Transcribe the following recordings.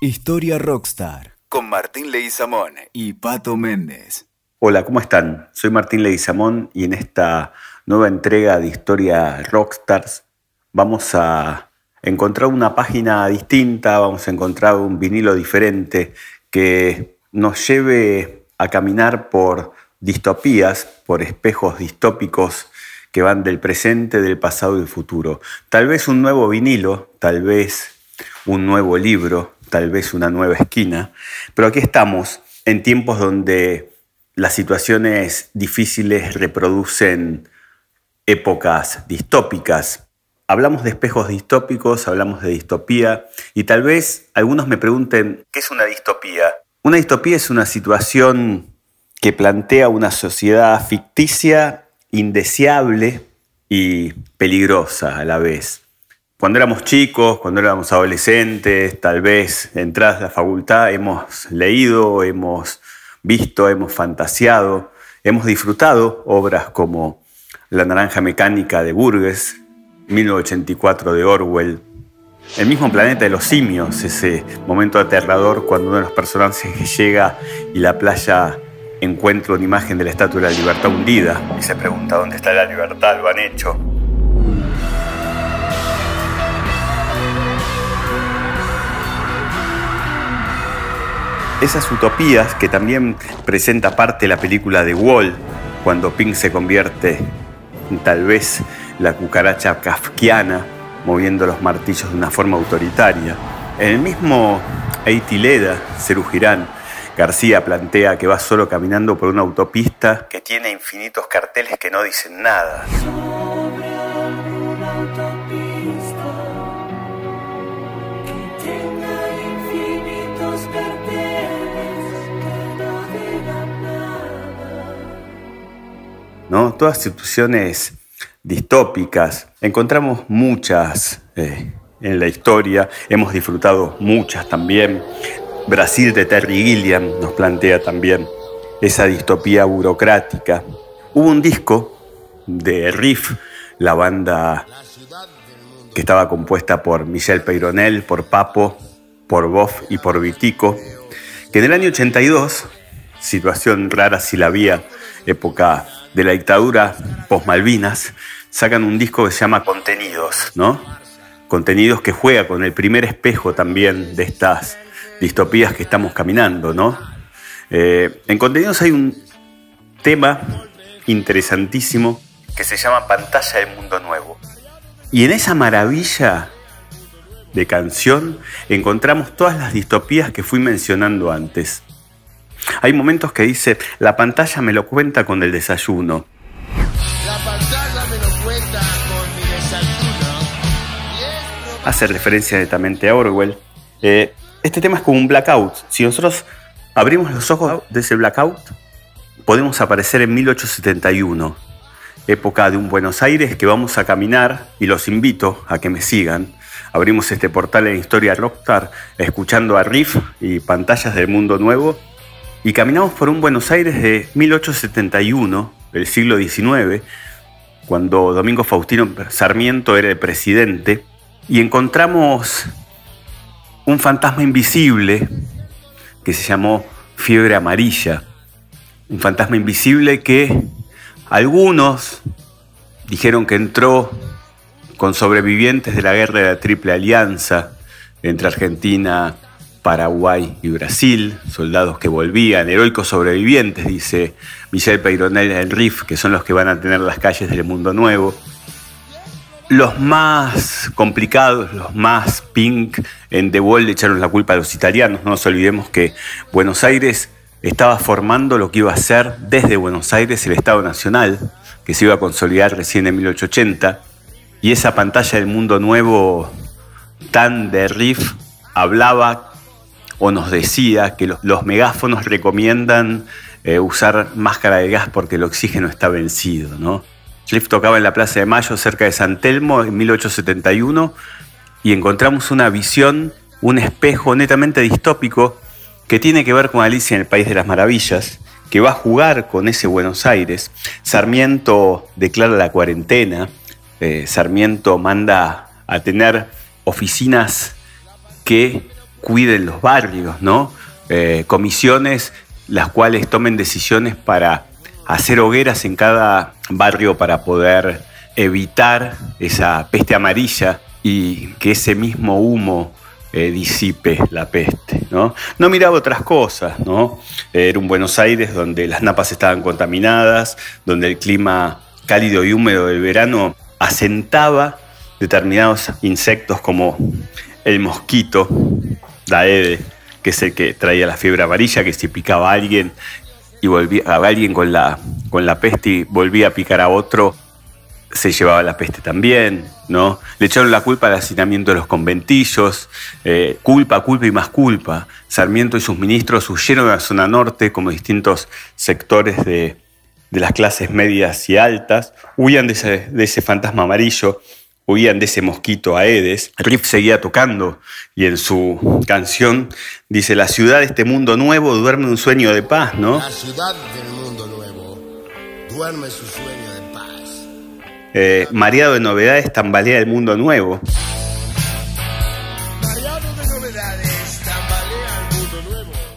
Historia Rockstar con Martín Leguizamón y Pato Méndez. Hola, ¿cómo están? Soy Martín Leguizamón y en esta nueva entrega de Historia Rockstars vamos a encontrar una página distinta, vamos a encontrar un vinilo diferente que nos lleve a caminar por distopías, por espejos distópicos que van del presente, del pasado y del futuro. Tal vez un nuevo vinilo, tal vez un nuevo libro, tal vez una nueva esquina, pero aquí estamos en tiempos donde las situaciones difíciles reproducen épocas distópicas. Hablamos de espejos distópicos, hablamos de distopía y tal vez algunos me pregunten, ¿qué es una distopía? Una distopía es una situación que plantea una sociedad ficticia, indeseable y peligrosa a la vez. Cuando éramos chicos, cuando éramos adolescentes, tal vez entradas a la facultad, hemos leído, hemos visto, hemos fantaseado, hemos disfrutado obras como La naranja mecánica de Burgess, 1984 de Orwell, El mismo planeta de los simios, ese momento aterrador cuando uno de los personajes llega y la playa encuentra una imagen de la Estatua de la Libertad hundida. Y se pregunta dónde está la libertad, lo han hecho. Esas utopías que también presenta parte de la película de Wall, cuando Pink se convierte en tal vez la cucaracha kafkiana, moviendo los martillos de una forma autoritaria. En el mismo Eitileda, Girán, García plantea que va solo caminando por una autopista que tiene infinitos carteles que no dicen nada. Todas situaciones distópicas. Encontramos muchas eh, en la historia, hemos disfrutado muchas también. Brasil de Terry Gilliam nos plantea también esa distopía burocrática. Hubo un disco de Riff, la banda que estaba compuesta por Michel Peyronel, por Papo, por Boff y por Vitico, que en el año 82, situación rara si la había, época de la dictadura post-Malvinas, sacan un disco que se llama Contenidos, ¿no? Contenidos que juega con el primer espejo también de estas distopías que estamos caminando, ¿no? Eh, en Contenidos hay un tema interesantísimo que se llama Pantalla del Mundo Nuevo. Y en esa maravilla de canción encontramos todas las distopías que fui mencionando antes. Hay momentos que dice, la pantalla me lo cuenta con el desayuno. La pantalla me lo cuenta con mi desayuno. Hace referencia netamente a Orwell. Eh, este tema es como un blackout. Si nosotros abrimos los ojos de ese blackout, podemos aparecer en 1871, época de un Buenos Aires que vamos a caminar y los invito a que me sigan. Abrimos este portal en Historia Rockstar escuchando a Riff y pantallas del mundo nuevo y caminamos por un Buenos Aires de 1871, del siglo XIX, cuando Domingo Faustino Sarmiento era el presidente, y encontramos un fantasma invisible que se llamó fiebre amarilla. Un fantasma invisible que algunos dijeron que entró con sobrevivientes de la guerra de la Triple Alianza entre Argentina, Paraguay y Brasil, soldados que volvían, heroicos sobrevivientes, dice Michel Peyronel en Riff, que son los que van a tener las calles del mundo nuevo. Los más complicados, los más pink, en The Wall echaron la culpa a los italianos. No nos olvidemos que Buenos Aires estaba formando lo que iba a ser desde Buenos Aires el Estado Nacional, que se iba a consolidar recién en 1880. Y esa pantalla del mundo nuevo tan de Riff hablaba o nos decía que los, megáfonos recomiendan eh, usar máscara de gas porque el oxígeno está vencido. ¿no? Cliff tocaba en la Plaza de Mayo cerca de San Telmo en 1871 y encontramos una visión, un espejo netamente distópico que tiene que ver con Alicia en el País de las Maravillas, que va a jugar con ese Buenos Aires. Sarmiento declara la cuarentena, eh, Sarmiento manda a tener oficinas que cuiden los barrios, ¿no? Eh, comisiones las cuales tomen decisiones para hacer hogueras en cada barrio para poder evitar esa peste amarilla y que ese mismo humo eh, disipe la peste. ¿no? no miraba otras cosas, ¿no? Era un Buenos Aires donde las napas estaban contaminadas, donde el clima cálido y húmedo del verano asentaba determinados insectos como el mosquito, Daede, que es el que traía la fiebre amarilla, que si picaba a alguien y volvía a alguien con la, con la peste y volvía a picar a otro, se llevaba la peste también, ¿no? Le echaron la culpa al hacinamiento de los conventillos, eh, culpa, culpa y más culpa. Sarmiento y sus ministros huyeron a la zona norte, como distintos sectores de, las clases medias y altas, huían de ese, de ese fantasma amarillo, huían de ese mosquito Aedes. Riff seguía tocando y en su canción dice, la ciudad de este mundo nuevo duerme un sueño de paz, ¿no? La ciudad del mundo nuevo duerme su sueño de paz. Eh, mareado de novedades, tambalea el mundo nuevo.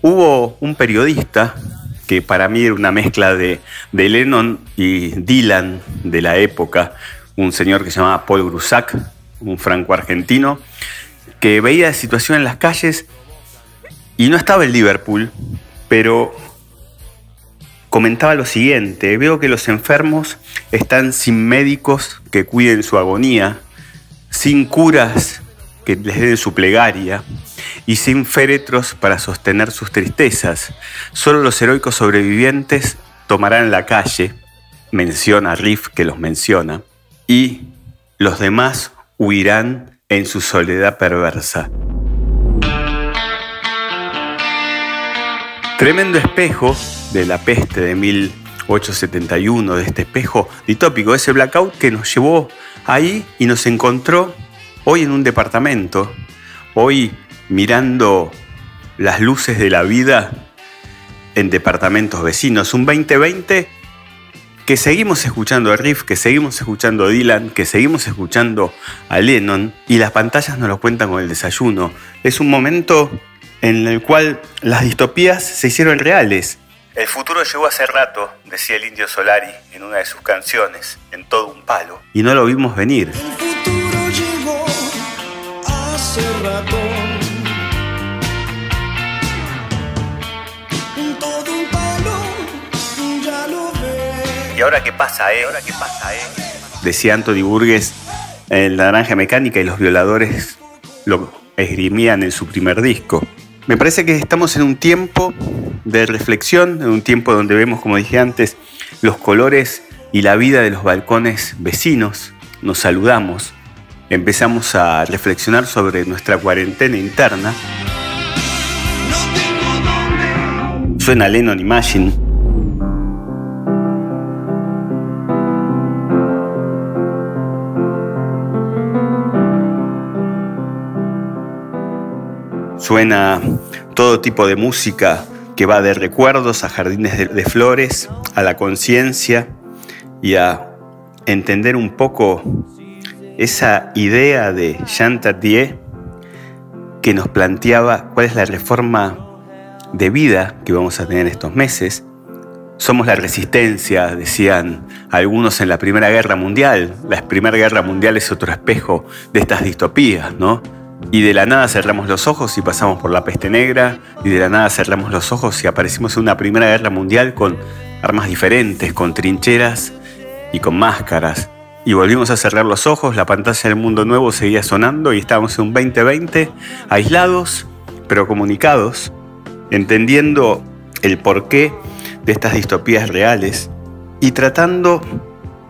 Hubo un periodista que para mí era una mezcla de, de Lennon y Dylan de la época, un señor que se llamaba Paul Grusac, un franco-argentino, que veía la situación en las calles y no estaba en Liverpool, pero comentaba lo siguiente, veo que los enfermos están sin médicos que cuiden su agonía, sin curas que les den su plegaria y sin féretros para sostener sus tristezas. Solo los heroicos sobrevivientes tomarán la calle, menciona Riff que los menciona, y los demás huirán en su soledad perversa. Tremendo espejo de la peste de 1871, de este espejo ditópico, ese blackout que nos llevó ahí y nos encontró hoy en un departamento, hoy mirando las luces de la vida en departamentos vecinos. Un 2020 que seguimos escuchando a Riff, que seguimos escuchando a Dylan, que seguimos escuchando a Lennon y las pantallas nos lo cuentan con el desayuno. Es un momento en el cual las distopías se hicieron reales. El futuro llegó hace rato, decía el indio Solari en una de sus canciones, en todo un palo, y no lo vimos venir. Ahora qué pasa, eh? ¿Ahora qué pasa, eh? Decía Anthony Burgess en La Naranja Mecánica y los violadores lo esgrimían en su primer disco. Me parece que estamos en un tiempo de reflexión, en un tiempo donde vemos, como dije antes, los colores y la vida de los balcones vecinos. Nos saludamos, empezamos a reflexionar sobre nuestra cuarentena interna. Suena Lennon Imagine. Suena todo tipo de música que va de recuerdos a jardines de, flores, a la conciencia y a entender un poco esa idea de Jean Tardieu que nos planteaba cuál es la reforma de vida que vamos a tener estos meses. Somos la resistencia, decían algunos en la Primera Guerra Mundial. La Primera Guerra Mundial es otro espejo de estas distopías, ¿no? Y de la nada cerramos los ojos y pasamos por la peste negra, y de la nada cerramos los ojos y aparecimos en una primera guerra mundial con armas diferentes, con trincheras y con máscaras. Y volvimos a cerrar los ojos, la pantalla del mundo nuevo seguía sonando y estábamos en un 2020 aislados, pero comunicados, entendiendo el porqué de estas distopías reales y tratando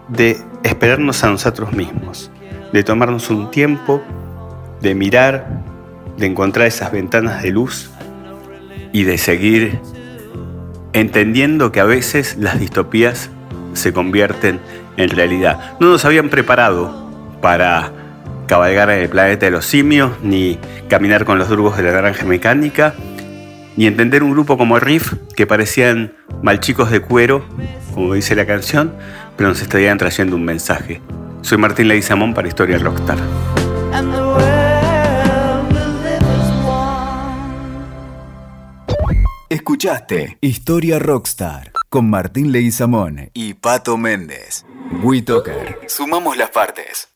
de esperarnos a nosotros mismos, de tomarnos un tiempo de mirar, de encontrar esas ventanas de luz y de seguir entendiendo que a veces las distopías se convierten en realidad. No nos habían preparado para cabalgar en el planeta de los simios, ni caminar con los drugos de la naranja mecánica, ni entender un grupo como Riff, que parecían malchicos de cuero, como dice la canción, pero nos estarían trayendo un mensaje. Soy Martín Leguizamón para Historia Rockstar. Escuchaste Historia Rockstar con Martín Leguizamón y Pato Méndez. WeToker. Sumamos las partes.